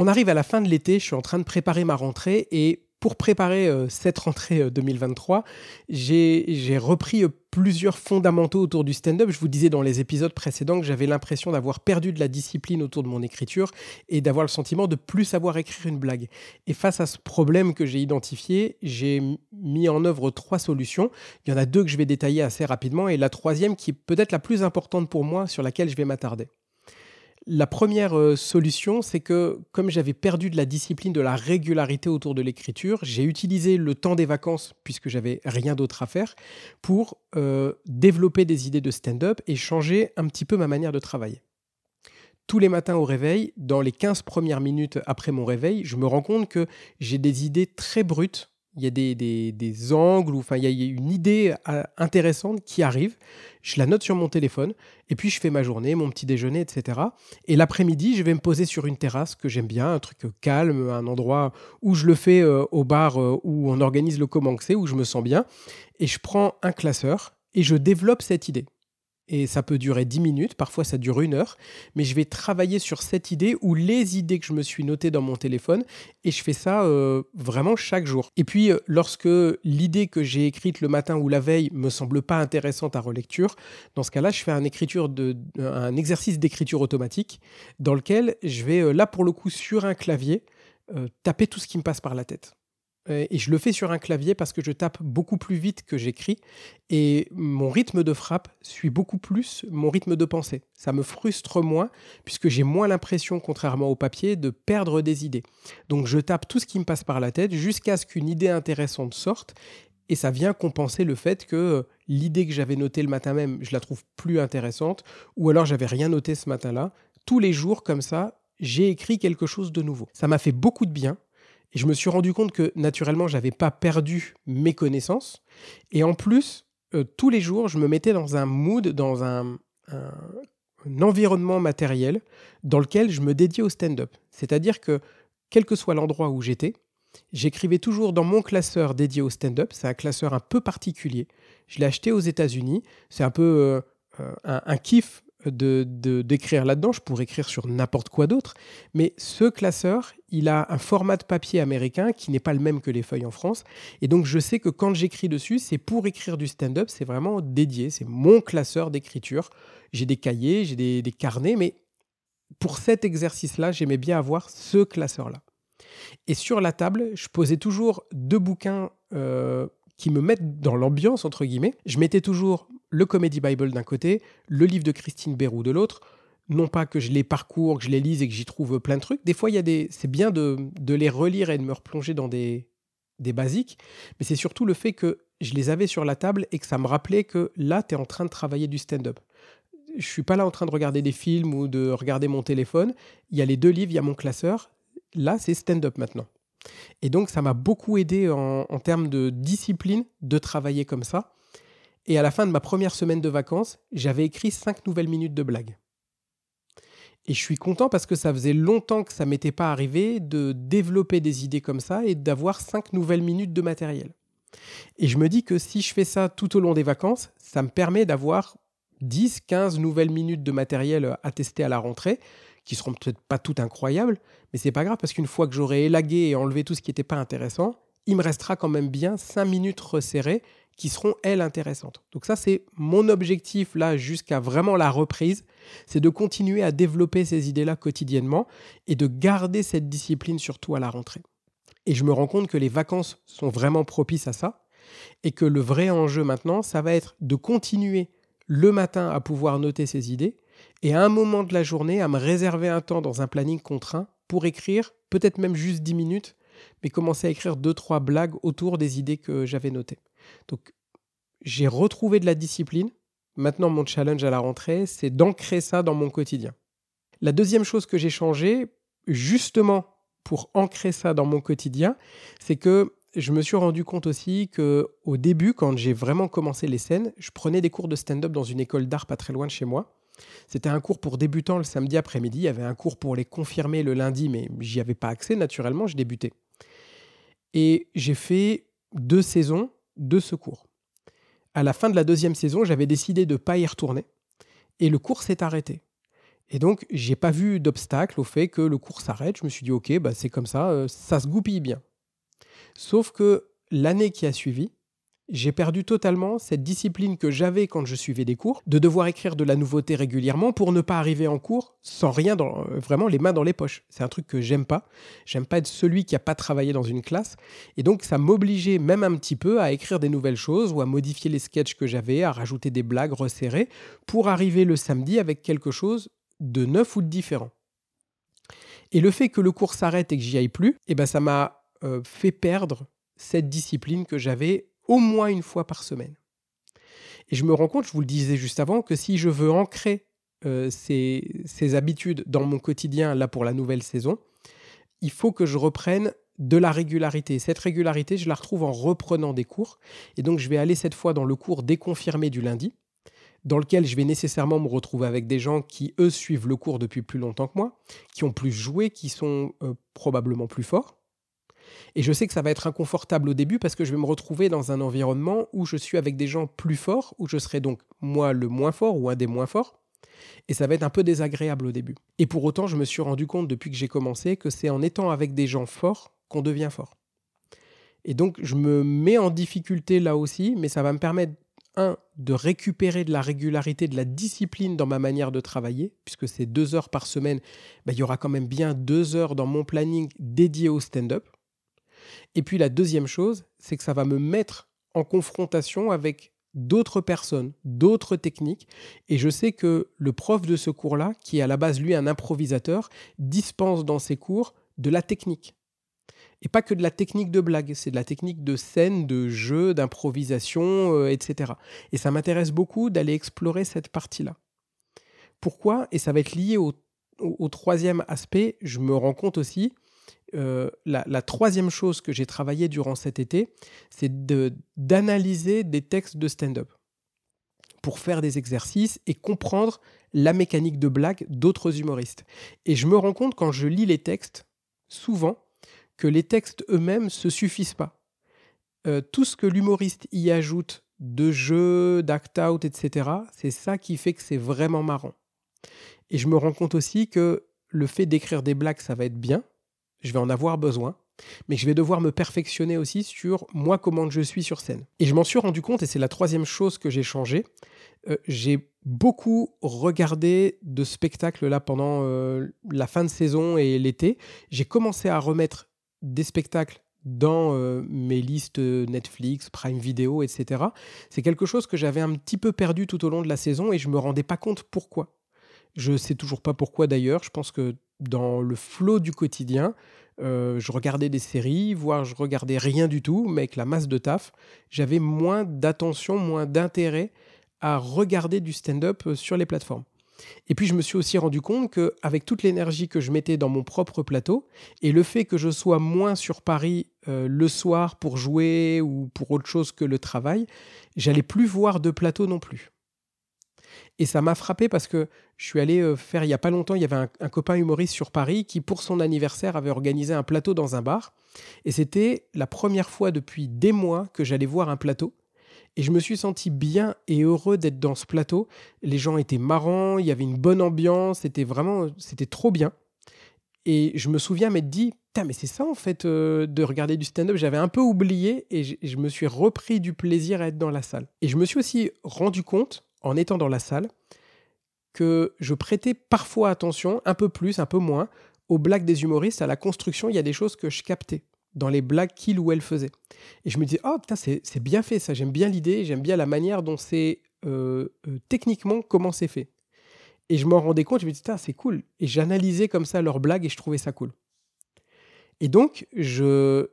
On arrive à la fin de l'été, je suis en train de préparer ma rentrée et pour préparer euh, cette rentrée 2023, euh, j'ai repris euh, plusieurs fondamentaux autour du stand-up. Je vous disais dans les épisodes précédents que j'avais l'impression d'avoir perdu de la discipline autour de mon écriture et d'avoir le sentiment de plus savoir écrire une blague. Et face à ce problème que j'ai identifié, j'ai mis en œuvre trois solutions. Il y en a deux que je vais détailler assez rapidement et la troisième qui est peut-être la plus importante pour moi sur laquelle je vais m'attarder. La première euh, solution, c'est que comme j'avais perdu de la discipline, de la régularité autour de l'écriture, j'ai utilisé le temps des vacances, puisque j'avais rien d'autre à faire, pour euh, développer des idées de stand-up et changer un petit peu ma manière de travailler. Tous les matins au réveil, dans les 15 premières minutes après mon réveil, je me rends compte que j'ai des idées très brutes il y a des, angles, ou, enfin, il y a une idée euh, intéressante qui arrive. Je la note sur mon téléphone, et puis je fais ma journée, mon petit déjeuner, etc. Et l'après-midi, je vais me poser sur une terrasse que j'aime bien, un truc calme, un endroit où je le fais euh, au bar euh, où on organise le Comanxé, où je me sens bien. Et je prends un classeur et je développe cette idée et ça peut durer 10 minutes, parfois ça dure une heure, mais je vais travailler sur cette idée ou les idées que je me suis notées dans mon téléphone et je fais ça euh, vraiment chaque jour. Et puis euh, lorsque l'idée que j'ai écrite le matin ou la veille me semble pas intéressante à relecture, dans ce cas-là, je fais un, écriture de, un exercice d'écriture automatique dans lequel je vais euh, là pour le coup sur un clavier taper tout ce qui me passe par la tête. Euh, et je le fais sur un clavier parce que je tape beaucoup plus vite que j'écris et mon rythme de frappe suit beaucoup plus mon rythme de pensée. Ça me frustre moins puisque j'ai moins l'impression, contrairement au papier, de perdre des idées. Donc je tape tout ce qui me passe par la tête jusqu'à ce qu'une idée intéressante sorte et ça vient compenser le fait que euh, l'idée que j'avais notée le matin même, je la trouve plus intéressante ou alors j'avais rien noté ce matin-là. Tous les jours comme ça, j'ai écrit quelque chose de nouveau. Ça m'a fait beaucoup de bien et je me suis rendu compte que naturellement, j'avais pas perdu mes connaissances. Et en plus, euh, tous les jours, je me mettais dans un mood, dans un, environnement matériel dans lequel je me dédiais au stand-up. C'est-à-dire que, quel que soit l'endroit où j'étais, j'écrivais toujours dans mon classeur dédié au stand-up. C'est un classeur un peu particulier. Je l'ai acheté aux États-Unis. C'est un peu euh, euh, un, un kiff de, d'écrire là-dedans, je pourrais écrire sur n'importe quoi d'autre, mais ce classeur, il a un format de papier américain qui n'est pas le même que les feuilles en France, et donc je sais que quand j'écris dessus, c'est pour écrire du stand-up, c'est vraiment dédié, c'est mon classeur d'écriture. J'ai des cahiers, j'ai des, carnets, mais pour cet exercice-là, j'aimais bien avoir ce classeur-là. Et sur la table, je posais toujours deux bouquins euh, qui me mettent dans l'ambiance, entre guillemets. Je mettais toujours le Comedy Bible d'un côté, le livre de Christine Bérou de l'autre. Non pas que je les parcours, que je les lise et que j'y trouve plein de trucs. Des fois, il y a des, c'est bien de, les relire et de me replonger dans des, des basiques, mais c'est surtout le fait que je les avais sur la table et que ça me rappelait que là, tu es en train de travailler du stand-up. Je suis pas là en train de regarder des films ou de regarder mon téléphone. Il y a les deux livres, il y a mon classeur. Là, c'est stand-up maintenant. Et donc, ça m'a beaucoup aidé en, en, termes de discipline de travailler comme ça. Et à la fin de ma première semaine de vacances, j'avais écrit cinq nouvelles minutes de blagues. Et je suis content parce que ça faisait longtemps que ça m'était pas arrivé de développer des idées comme ça et d'avoir cinq nouvelles minutes de matériel. Et je me dis que si je fais ça tout au long des vacances, ça me permet d'avoir 10, 15 nouvelles minutes de matériel à tester à la rentrée, qui seront peut-être pas toutes incroyables, mais c'est pas grave parce qu'une fois que j'aurai élagué et enlevé tout ce qui n'était pas intéressant, il me restera quand même bien 5 minutes resserrées qui seront, elles, intéressantes. Donc ça, c'est mon objectif, là, jusqu'à vraiment la reprise, c'est de continuer à développer ces idées-là quotidiennement et de garder cette discipline surtout à la rentrée. Et je me rends compte que les vacances sont vraiment propices à ça et que le vrai enjeu maintenant, ça va être de continuer le matin à pouvoir noter ces idées et à un moment de la journée à me réserver un temps dans un planning contraint pour écrire, peut-être même juste 10 minutes, mais commencer à écrire deux trois blagues autour des idées que j'avais notées. Donc, j'ai retrouvé de la discipline. Maintenant, mon challenge à la rentrée, c'est d'ancrer ça dans mon quotidien. La deuxième chose que j'ai changé, justement pour ancrer ça dans mon quotidien, c'est que je me suis rendu compte aussi que au début, quand j'ai vraiment commencé les scènes, je prenais des cours de stand-up dans une école d'art pas très loin de chez moi. C'était un cours pour débutants le samedi après-midi. Il y avait un cours pour les confirmer le lundi, mais j'y avais pas accès naturellement. Je débutais. Et j'ai fait deux saisons de ce cours. À la fin de la deuxième saison, j'avais décidé de ne pas y retourner et le cours s'est arrêté. Et donc, j'ai pas vu d'obstacle au fait que le cours s'arrête. Je me suis dit, ok, bah, c'est comme ça, euh, ça se goupille bien. Sauf que l'année qui a suivi, j'ai perdu totalement cette discipline que j'avais quand je suivais des cours, de devoir écrire de la nouveauté régulièrement pour ne pas arriver en cours sans rien, euh, vraiment les mains dans les poches. C'est un truc que j'aime pas. J'aime pas être celui qui a pas travaillé dans une classe. Et donc ça m'obligeait même un petit peu à écrire des nouvelles choses ou à modifier les sketchs que j'avais, à rajouter des blagues resserrées pour arriver le samedi avec quelque chose de neuf ou de différent. Et le fait que le cours s'arrête et que j'y aille plus, eh ben ça m'a euh, fait perdre cette discipline que j'avais au moins une fois par semaine. Et je me rends compte, je vous le disais juste avant, que si je veux ancrer euh, ces, habitudes dans mon quotidien, là pour la nouvelle saison, il faut que je reprenne de la régularité. Cette régularité, je la retrouve en reprenant des cours. Et donc, je vais aller cette fois dans le cours déconfirmé du lundi, dans lequel je vais nécessairement me retrouver avec des gens qui, eux, suivent le cours depuis plus longtemps que moi, qui ont plus joué, qui sont euh, probablement plus forts. Et je sais que ça va être inconfortable au début parce que je vais me retrouver dans un environnement où je suis avec des gens plus forts, où je serai donc moi le moins fort ou un des moins forts. Et ça va être un peu désagréable au début. Et pour autant, je me suis rendu compte depuis que j'ai commencé que c'est en étant avec des gens forts qu'on devient fort. Et donc, je me mets en difficulté là aussi, mais ça va me permettre, un, de récupérer de la régularité, de la discipline dans ma manière de travailler, puisque c'est deux heures par semaine, ben, il y aura quand même bien deux heures dans mon planning dédié au stand-up. Et puis la deuxième chose, c'est que ça va me mettre en confrontation avec d'autres personnes, d'autres techniques. Et je sais que le prof de ce cours-là, qui est à la base, lui, un improvisateur, dispense dans ses cours de la technique. Et pas que de la technique de blague, c'est de la technique de scène, de jeu, d'improvisation, euh, etc. Et ça m'intéresse beaucoup d'aller explorer cette partie-là. Pourquoi? Et ça va être lié au troisième aspect, je me rends compte aussi euh, la, troisième chose que j'ai travaillé durant cet été, c'est d'analyser des textes de stand-up pour faire des exercices et comprendre la mécanique de blague d'autres humoristes. Et je me rends compte quand je lis les textes, souvent, que les textes eux-mêmes se suffisent pas. Euh, tout ce que l'humoriste y ajoute de jeu, d'act-out, etc., c'est ça qui fait que c'est vraiment marrant. Et je me rends compte aussi que le fait d'écrire des blagues, ça va être bien, je vais en avoir besoin, mais je vais devoir me perfectionner aussi sur moi comment je suis sur scène. Et je m'en suis rendu compte, et c'est la troisième chose que j'ai changé, euh, j'ai beaucoup regardé de spectacles là pendant euh, la fin de saison et l'été. J'ai commencé à remettre des spectacles dans euh, mes listes Netflix, Prime Video, etc. C'est quelque chose que j'avais un petit peu perdu tout au long de la saison et je me rendais pas compte pourquoi. Je sais toujours pas pourquoi d'ailleurs. Je pense que dans le flot du quotidien, euh, je regardais des séries, voire je regardais rien du tout, mais avec la masse de taf, j'avais moins d'attention, moins d'intérêt à regarder du stand-up euh, sur les plateformes. Et puis je me suis aussi rendu compte qu'avec toute l'énergie que je mettais dans mon propre plateau, et le fait que je sois moins sur Paris euh, le soir pour jouer ou pour autre chose que le travail, j'allais plus voir de plateau non plus. Et ça m'a frappé parce que je suis allé euh, faire, il y a pas longtemps, il y avait un, copain humoriste sur Paris qui, pour son anniversaire, avait organisé un plateau dans un bar. Et c'était la première fois depuis des mois que j'allais voir un plateau. Et je me suis senti bien et heureux d'être dans ce plateau. Les gens étaient marrants, il y avait une bonne ambiance, c'était vraiment, c'était trop bien. Et je me souviens m'être dit, mais c'est ça en fait euh, de regarder du stand-up. J'avais un peu oublié et je me suis repris du plaisir à être dans la salle. Et je me suis aussi rendu compte en étant dans la salle que je prêtais parfois attention, un peu plus, un peu moins, aux blagues des humoristes, à la construction, il y a des choses que je captais dans les blagues qu'il ou elle faisait. Et je me disais, oh putain, c'est bien fait ça, j'aime bien l'idée, j'aime bien la manière dont c'est euh, euh, techniquement comment c'est fait. Et je m'en rendais compte, je me disais, c'est cool. Et j'analysais comme ça leurs blagues et je trouvais ça cool. Et donc, je,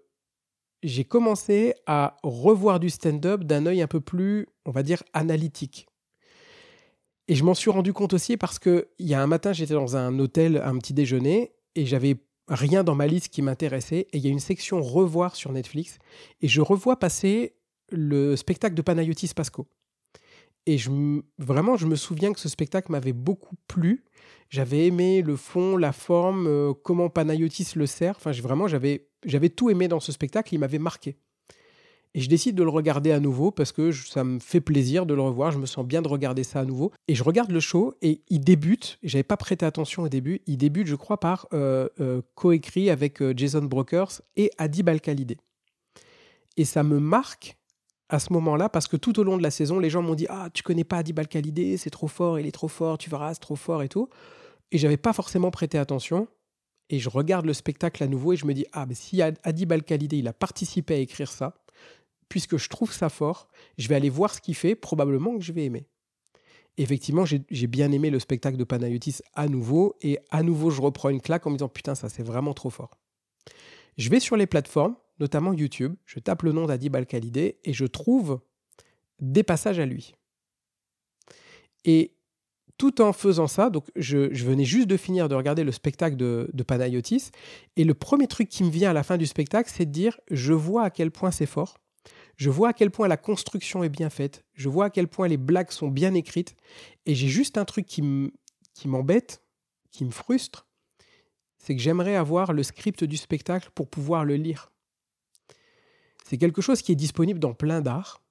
j'ai commencé à revoir du stand-up d'un œil un peu plus, on va dire, analytique. Et je m'en suis rendu compte aussi parce que il y a un matin, j'étais dans un hôtel, un petit déjeuner, et j'avais rien dans ma liste qui m'intéressait. Et il y a une section revoir sur Netflix, et je revois passer le spectacle de Panayotis Pasco. Et je, vraiment, je me souviens que ce spectacle m'avait beaucoup plu. J'avais aimé le fond, la forme, euh, comment Panayotis le sert. Enfin, vraiment, j'avais, j'avais tout aimé dans ce spectacle. Il m'avait marqué. Et je décide de le regarder à nouveau parce que ça me fait plaisir de le revoir. Je me sens bien de regarder ça à nouveau. Et je regarde le show et il débute. J'avais pas prêté attention au début. Il débute, je crois, par euh, euh, coécrit avec euh, Jason Brokers et Adib al Et ça me marque à ce moment-là parce que tout au long de la saison, les gens m'ont dit Ah, tu connais pas Adib al c'est trop fort, il est trop fort, tu verras, c'est trop fort et tout. Et j'avais pas forcément prêté attention. Et je regarde le spectacle à nouveau et je me dis Ah, mais si Adib al il a participé à écrire ça, puisque je trouve ça fort, je vais aller voir ce qu'il fait, probablement que je vais aimer. effectivement, j'ai bien aimé le spectacle de Panayotis à nouveau, et à nouveau, je reprends une claque en me disant putain, ça c'est vraiment trop fort. Je vais sur les plateformes, notamment YouTube, je tape le nom d'Adi Balkalidé et je trouve des passages à lui. Et tout en faisant ça, donc je, venais juste de finir de regarder le spectacle de Panayotis, et le premier truc qui me vient à la fin du spectacle, c'est de dire je vois à quel point c'est fort, je vois à quel point la construction est bien faite, je vois à quel point les blagues sont bien écrites, et j'ai juste un truc qui m'embête, qui me frustre, c'est que j'aimerais avoir le script du spectacle pour pouvoir le lire. C'est quelque chose qui est disponible dans plein d'arts.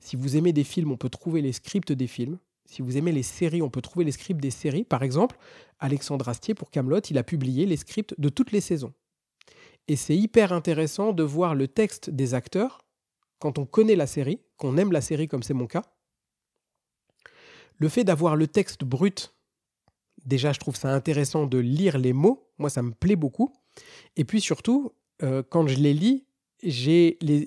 Si vous aimez des films, on peut trouver les scripts des films. Si vous aimez les séries, on peut trouver les scripts des séries. Par exemple, Alexandre Astier pour Camelot, il a publié les scripts de toutes les saisons. Et c'est hyper intéressant de voir le texte des acteurs quand on connaît la série, qu'on aime la série comme c'est mon cas, le fait d'avoir le texte brut, déjà je trouve ça intéressant de lire les mots, moi ça me plaît beaucoup. Et puis surtout, euh, quand je les lis, j'ai les,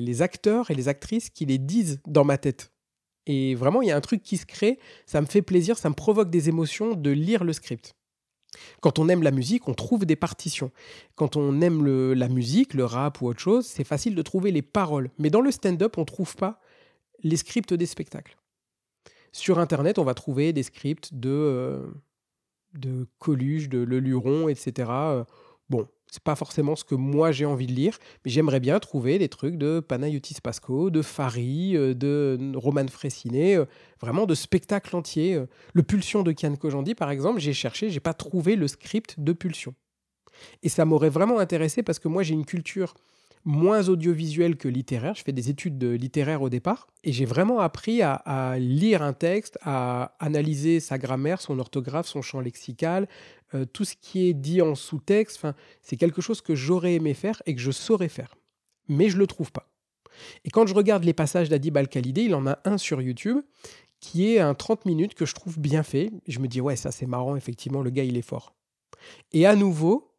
les, acteurs et les actrices qui les disent dans ma tête. Et vraiment, il y a un truc qui se crée, ça me fait plaisir, ça me provoque des émotions de lire le script. Quand on aime la musique, on trouve des partitions. Quand on aime la musique, le rap ou autre chose, c'est facile de trouver les paroles. Mais dans le stand-up, on ne trouve pas les scripts des spectacles. Sur Internet, on va trouver des scripts de, euh, de Coluche, de Leluron, etc. C'est pas forcément ce que moi j'ai envie de lire, mais j'aimerais bien trouver des trucs de Panayotis Pasco, de Fari, euh, de Roman Fressinet, euh, vraiment de spectacles entiers. Euh. Le Pulsion de Kian Kojandi, par exemple, j'ai cherché, j'ai pas trouvé le script de Pulsion. Et ça m'aurait vraiment intéressé parce que moi j'ai une culture moins audiovisuel que littéraire. Je fais des études de littéraire au départ et j'ai vraiment appris à, lire un texte, à analyser sa grammaire, son orthographe, son champ lexical, euh, tout ce qui est dit en sous-texte. C'est quelque chose que j'aurais aimé faire et que je saurais faire. Mais je ne le trouve pas. Et quand je regarde les passages d'Adib al il en a un sur YouTube qui est un 30 minutes que je trouve bien fait. Je me dis, ouais, ça c'est marrant, effectivement, le gars il est fort. Et à nouveau,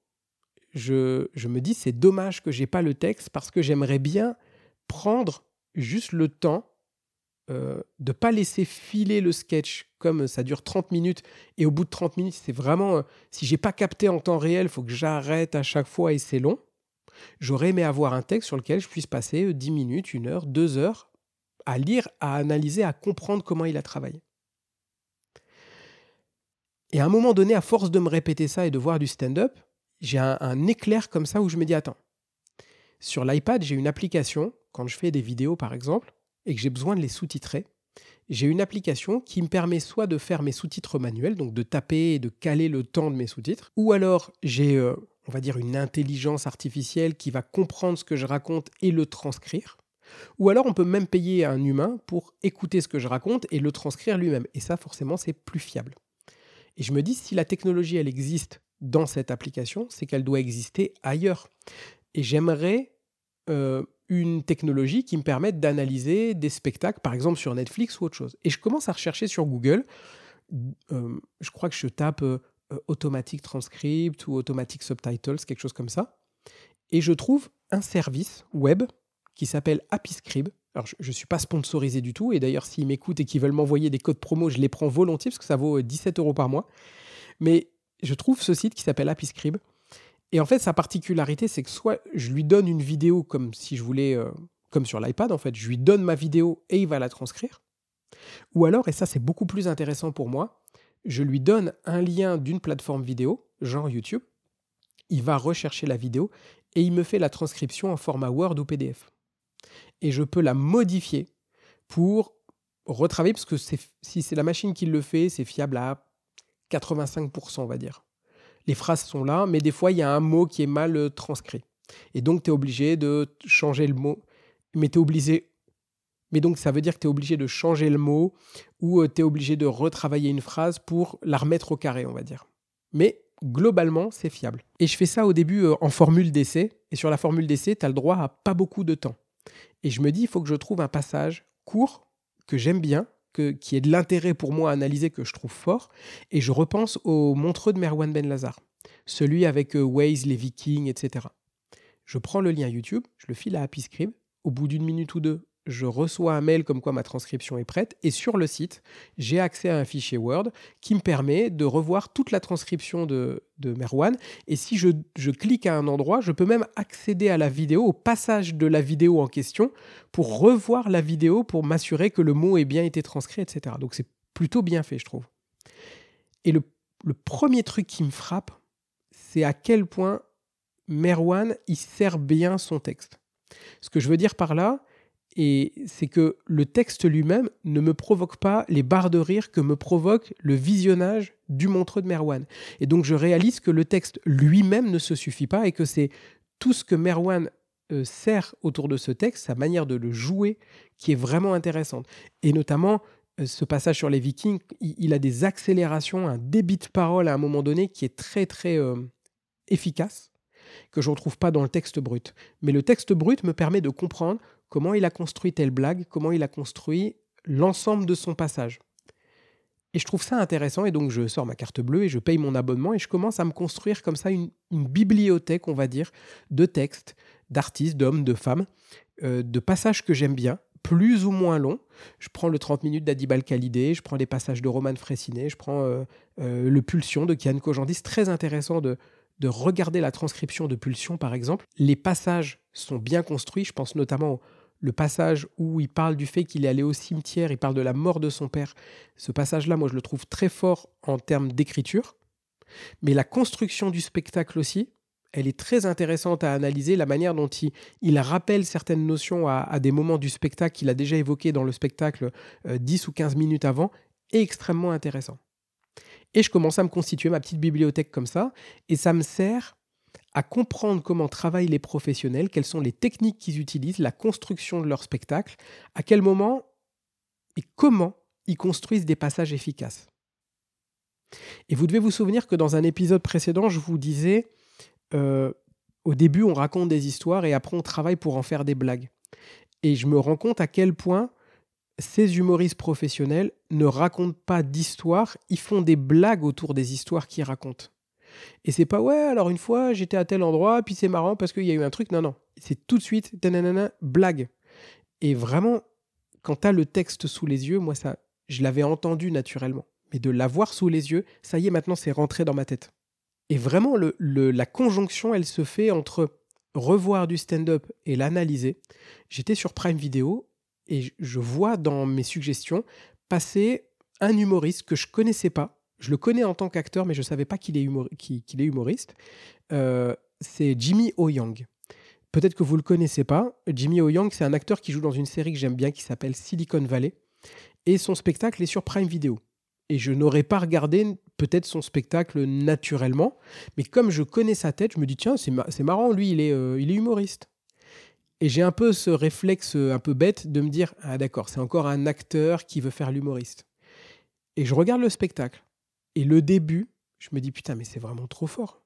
je, me dis c'est dommage que j'ai pas le texte parce que j'aimerais bien prendre juste le temps euh, de pas laisser filer le sketch comme ça dure 30 minutes et au bout de 30 minutes c'est vraiment euh, si j'ai pas capté en temps réel faut que j'arrête à chaque fois et c'est long. J'aurais aimé avoir un texte sur lequel je puisse passer 10 euh, minutes une heure deux heures à lire à analyser à comprendre comment il a travaillé. Et à un moment donné à force de me répéter ça et de voir du stand-up j'ai un, éclair comme ça où je me dis attends, sur l'iPad, j'ai une application, quand je fais des vidéos par exemple, et que j'ai besoin de les sous-titrer, j'ai une application qui me permet soit de faire mes sous-titres manuels, donc de taper et de caler le temps de mes sous-titres, ou alors j'ai, euh, on va dire, une intelligence artificielle qui va comprendre ce que je raconte et le transcrire. Ou alors on peut même payer un humain pour écouter ce que je raconte et le transcrire lui-même. Et ça, forcément, c'est plus fiable. Et je me dis, si la technologie, elle existe dans cette application, c'est qu'elle doit exister ailleurs. Et j'aimerais euh, une technologie qui me permette d'analyser des spectacles, par exemple sur Netflix ou autre chose. Et je commence à rechercher sur Google. Euh, je crois que je tape euh, Automatic Transcript ou Automatic Subtitles, quelque chose comme ça. Et je trouve un service web qui s'appelle AppyScribe. Alors, je ne suis pas sponsorisé du tout. Et d'ailleurs, s'ils m'écoutent et qu'ils veulent m'envoyer des codes promo, je les prends volontiers parce que ça vaut 17 euros par mois. Mais je trouve ce site qui s'appelle AppyScribe. Et en fait, sa particularité, c'est que soit je lui donne une vidéo comme si je voulais, euh, comme sur l'iPad, en fait, je lui donne ma vidéo et il va la transcrire. Ou alors, et ça c'est beaucoup plus intéressant pour moi, je lui donne un lien d'une plateforme vidéo, genre YouTube, il va rechercher la vidéo et il me fait la transcription en format Word ou PDF. Et je peux la modifier pour retravailler, parce que si c'est la machine qui le fait, c'est fiable à 85%, on va dire. Les phrases sont là, mais des fois, il y a un mot qui est mal euh, transcrit. Et donc, tu es obligé de changer le mot. mais tu es obligé. Mais donc ça veut dire que tu es obligé de changer le mot ou euh, tu es obligé de retravailler une phrase pour la remettre au carré, on va dire. Mais globalement, c'est fiable. Et je fais ça au début euh, en formule d'essai. Et sur la formule d'essai, tu as le droit à pas beaucoup de temps. Et je me dis, il faut que je trouve un passage court, que j'aime bien, qui est de l'intérêt pour moi à analyser, que je trouve fort. Et je repense au Montreux de Merwan Ben Lazar, celui avec euh, Waze, les Vikings, etc. Je prends le lien YouTube, je le file à Happy Scribe. Au bout d'une minute ou deux, je reçois un mail comme quoi ma transcription est prête et sur le site, j'ai accès à un fichier Word qui me permet de revoir toute la transcription de, de Merwan. Et si je, je, clique à un endroit, je peux même accéder à la vidéo, au passage de la vidéo en question, pour revoir la vidéo, pour m'assurer que le mot ait bien été transcrit, etc. Donc c'est plutôt bien fait, je trouve. Et le, le premier truc qui me frappe, c'est à quel point Merwan, il sert bien son texte. Ce que je veux dire par là, et c'est que le texte lui-même ne me provoque pas les barres de rire que me provoque le visionnage du montreux de Merwan. Et donc je réalise que le texte lui-même ne se suffit pas et que c'est tout ce que Merwan euh, sert autour de ce texte, sa manière de le jouer, qui est vraiment intéressante. Et notamment, euh, ce passage sur les Vikings, il, a des accélérations, un débit de parole à un moment donné qui est très très euh, efficace, que je ne retrouve pas dans le texte brut. Mais le texte brut me permet de comprendre comment il a construit telle blague, comment il a construit l'ensemble de son passage. Et je trouve ça intéressant, et donc je sors ma carte bleue et je paye mon abonnement, et je commence à me construire comme ça une, bibliothèque, on va dire, de textes, d'artistes, d'hommes, de femmes, euh, de passages que j'aime bien, plus ou moins longs. Je prends le 30 minutes d'Adibal Khalidé, je prends les passages de Roman Fressinet, je prends euh, euh, le Pulsion de Kian Kojandi. C'est très intéressant de, de regarder la transcription de Pulsion, par exemple. Les passages sont bien construits, je pense notamment le passage où il parle du fait qu'il est allé au cimetière, il parle de la mort de son père. Ce passage-là, moi, je le trouve très fort en termes d'écriture. Mais la construction du spectacle aussi, elle est très intéressante à analyser, la manière dont il, rappelle certaines notions à, des moments du spectacle qu'il a déjà évoqués dans le spectacle 10 euh, ou 15 minutes avant, est extrêmement intéressant. Et je commence à me constituer ma petite bibliothèque comme ça, et ça me sert à comprendre comment travaillent les professionnels, quelles sont les techniques qu'ils utilisent, la construction de leur spectacle, à quel moment et comment ils construisent des passages efficaces. Et vous devez vous souvenir que dans un épisode précédent, je vous disais, euh, au début, on raconte des histoires et après, on travaille pour en faire des blagues. Et je me rends compte à quel point ces humoristes professionnels ne racontent pas d'histoires, ils font des blagues autour des histoires qu'ils racontent. Et c'est pas ouais, alors une fois j'étais à tel endroit, puis c'est marrant parce qu'il y a eu un truc. Non, non. C'est tout de suite, blague. Et vraiment, quand tu as le texte sous les yeux, moi, ça, je l'avais entendu naturellement. Mais de l'avoir sous les yeux, ça y est, maintenant, c'est rentré dans ma tête. Et vraiment, le, la conjonction, elle se fait entre revoir du stand-up et l'analyser. J'étais sur Prime Video et je vois dans mes suggestions passer un humoriste que je connaissais pas, je le connais en tant qu'acteur, mais je ne savais pas qu'il est, humoriste. Euh, c'est Jimmy O. Yang. Peut-être que vous ne le connaissez pas. Jimmy O. Yang, c'est un acteur qui joue dans une série que j'aime bien qui s'appelle Silicon Valley. Et son spectacle est sur Prime Video. Et je n'aurais pas regardé peut-être son spectacle naturellement. Mais comme je connais sa tête, je me dis, tiens, c'est, marrant, lui, il est, euh, il est humoriste. Et j'ai un peu ce réflexe un peu bête de me dire, ah d'accord, c'est encore un acteur qui veut faire l'humoriste. Et je regarde le spectacle. Et le début, je me dis putain, mais c'est vraiment trop fort.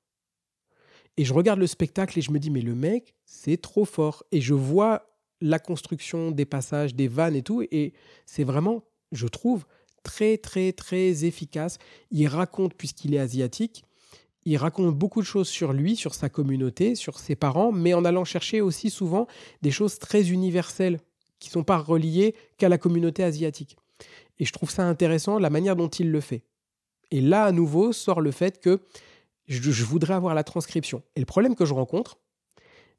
Et je regarde le spectacle et je me dis, mais le mec, c'est trop fort. Et je vois la construction des passages, des vannes et tout. Et c'est vraiment, je trouve, très, très, très efficace. Il raconte, puisqu'il est asiatique, il raconte beaucoup de choses sur lui, sur sa communauté, sur ses parents, mais en allant chercher aussi souvent des choses très universelles qui ne sont pas reliées qu'à la communauté asiatique. Et je trouve ça intéressant, la manière dont il le fait. Et là, à nouveau, sort le fait que je, voudrais avoir la transcription. Et le problème que je rencontre,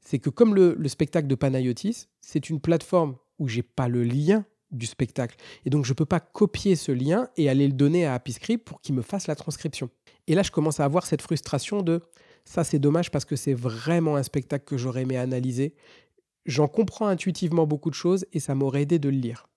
c'est que comme le, spectacle de Panayotis, c'est une plateforme où j'ai pas le lien du spectacle. Et donc, je ne peux pas copier ce lien et aller le donner à AppyScript pour qu'il me fasse la transcription. Et là, je commence à avoir cette frustration de ça, c'est dommage parce que c'est vraiment un spectacle que j'aurais aimé analyser. J'en comprends intuitivement beaucoup de choses et ça m'aurait aidé de le lire.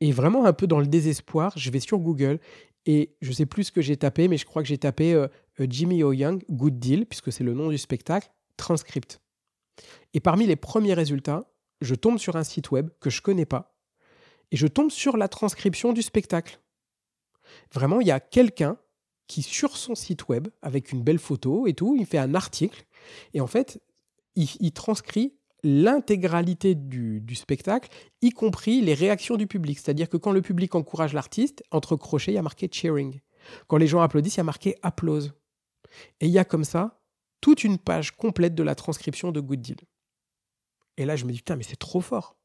Et vraiment un peu dans le désespoir, je vais sur Google et je sais plus ce que j'ai tapé, mais je crois que j'ai tapé euh, euh, Jimmy O. Young, Good Deal, puisque c'est le nom du spectacle, transcript. Et parmi les premiers résultats, je tombe sur un site web que je connais pas et je tombe sur la transcription du spectacle. Vraiment, il y a quelqu'un qui, sur son site web, avec une belle photo et tout, il fait un article et en fait, il, transcrit l'intégralité du, du, spectacle, y compris les réactions du public. C'est-à-dire que quand le public encourage l'artiste, entre crochets, il y a marqué cheering. Quand les gens applaudissent, il y a marqué applause. Et il y a comme ça toute une page complète de la transcription de Good Deal. Et là, je me dis, putain, mais c'est trop fort.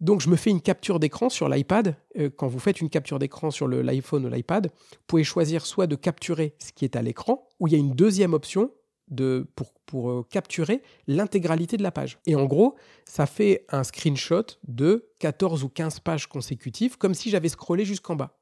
Donc, je me fais une capture d'écran sur l'iPad. Euh, quand vous faites une capture d'écran sur l'iPhone ou l'iPad, vous pouvez choisir soit de capturer ce qui est à l'écran, ou il y a une deuxième option de, pour, euh, capturer l'intégralité de la page. Et en gros, ça fait un screenshot de 14 ou 15 pages consécutives, comme si j'avais scrollé jusqu'en bas.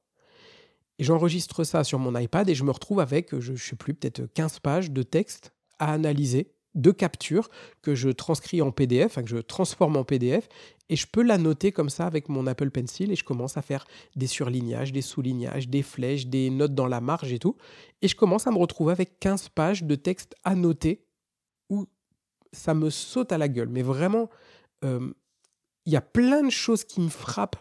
Et j'enregistre ça sur mon iPad et je me retrouve avec, je ne sais plus, peut-être 15 pages de texte à analyser de capture que je transcris en PDF, que je transforme en PDF, et je peux la noter comme ça avec mon Apple Pencil, et je commence à faire des surlignages, des soulignages, des flèches, des notes dans la marge et tout, et je commence à me retrouver avec 15 pages de texte noter, où ça me saute à la gueule, mais vraiment, euh, il y a plein de choses qui me frappent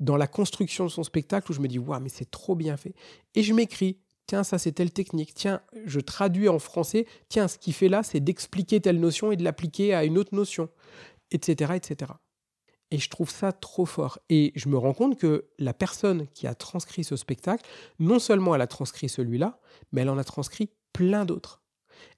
dans la construction de son spectacle, où je me dis, waouh, mais c'est trop bien fait, et je m'écris tiens, ça c'est telle technique, tiens, je traduis en français, tiens, ce qu'il fait là, c'est d'expliquer telle notion et de l'appliquer à une autre notion, etc., etc. Et je trouve ça trop fort. Et je me rends compte que la personne qui a transcrit ce spectacle, non seulement elle a transcrit celui-là, mais elle en a transcrit plein d'autres.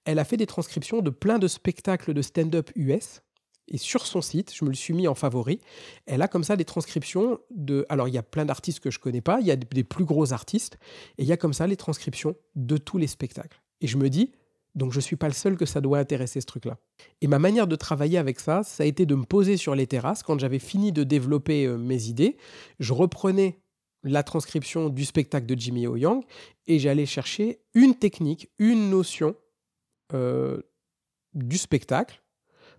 Elle a fait des transcriptions de plein de spectacles de stand-up US, et sur son site, je me le suis mis en favori, elle a comme ça des transcriptions de... Alors il y a plein d'artistes que je connais pas, il y a des plus gros artistes, et il y a comme ça les transcriptions de tous les spectacles. Et je me dis, donc je ne suis pas le seul que ça doit intéresser ce truc-là. Et ma manière de travailler avec ça, ça a été de me poser sur les terrasses. Quand j'avais fini de développer euh, mes idées, je reprenais la transcription du spectacle de Jimmy O. Yang et j'allais chercher une technique, une notion euh, du spectacle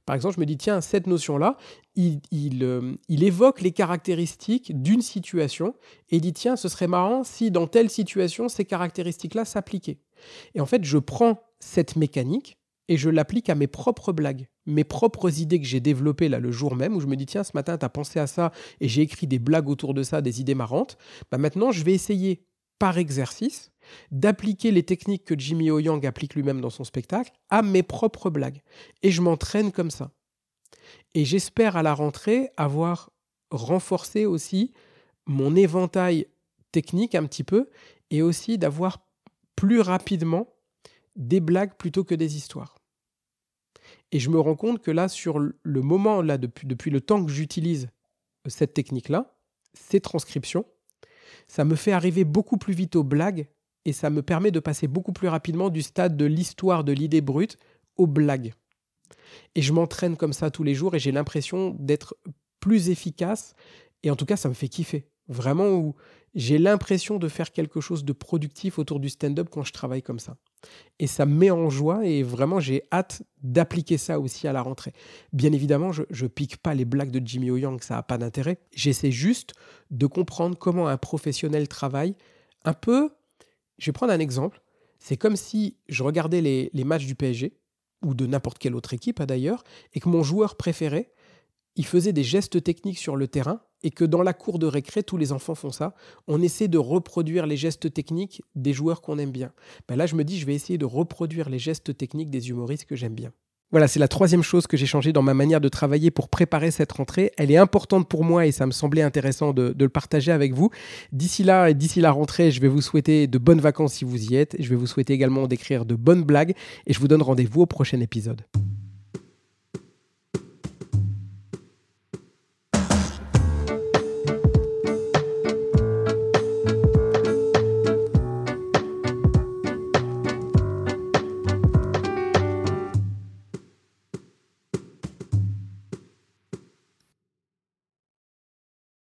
par exemple, je me dis, tiens, cette notion-là, il, euh, il, évoque les caractéristiques d'une situation et dit, tiens, ce serait marrant si dans telle situation, ces caractéristiques-là s'appliquaient. Et en fait, je prends cette mécanique et je l'applique à mes propres blagues, mes propres idées que j'ai développées là le jour même, où je me dis, tiens, ce matin, tu as pensé à ça et j'ai écrit des blagues autour de ça, des idées marrantes. Bah maintenant, je vais essayer par exercice d'appliquer les techniques que Jimmy O. Applique lui-même dans son spectacle à mes propres blagues. Et je m'entraîne comme ça. Et j'espère à la rentrée avoir renforcé aussi mon éventail technique un petit peu et aussi d'avoir plus rapidement des blagues plutôt que des histoires. Et je me rends compte que là, sur le moment, là, depuis, depuis le temps que j'utilise cette technique-là, ces transcriptions, ça me fait arriver beaucoup plus vite aux blagues et ça me permet de passer beaucoup plus rapidement du stade de l'histoire de l'idée brute aux blagues. Et je m'entraîne comme ça tous les jours et j'ai l'impression d'être plus efficace et en tout cas ça me fait kiffer. Vraiment où j'ai l'impression de faire quelque chose de productif autour du stand-up quand je travaille comme ça. Et ça me met en joie et vraiment j'ai hâte d'appliquer ça aussi à la rentrée. Bien évidemment, je pique pas les blagues de Jimmy O. Yang, ça n'a pas d'intérêt. J'essaie juste de comprendre comment un professionnel travaille un peu je vais prendre un exemple. C'est comme si je regardais les, matchs du PSG, ou de n'importe quelle autre équipe hein, d'ailleurs, et que mon joueur préféré, il faisait des gestes techniques sur le terrain, et que dans la cour de récré, tous les enfants font ça. On essaie de reproduire les gestes techniques des joueurs qu'on aime bien. Ben là, je me dis, je vais essayer de reproduire les gestes techniques des humoristes que j'aime bien. Voilà, c'est la troisième chose que j'ai changé dans ma manière de travailler pour préparer cette rentrée. Elle est importante pour moi et ça me semblait intéressant de, le partager avec vous. D'ici là et d'ici la rentrée, je vais vous souhaiter de bonnes vacances si vous y êtes. Je vais vous souhaiter également d'écrire de bonnes blagues et je vous donne rendez-vous au prochain épisode.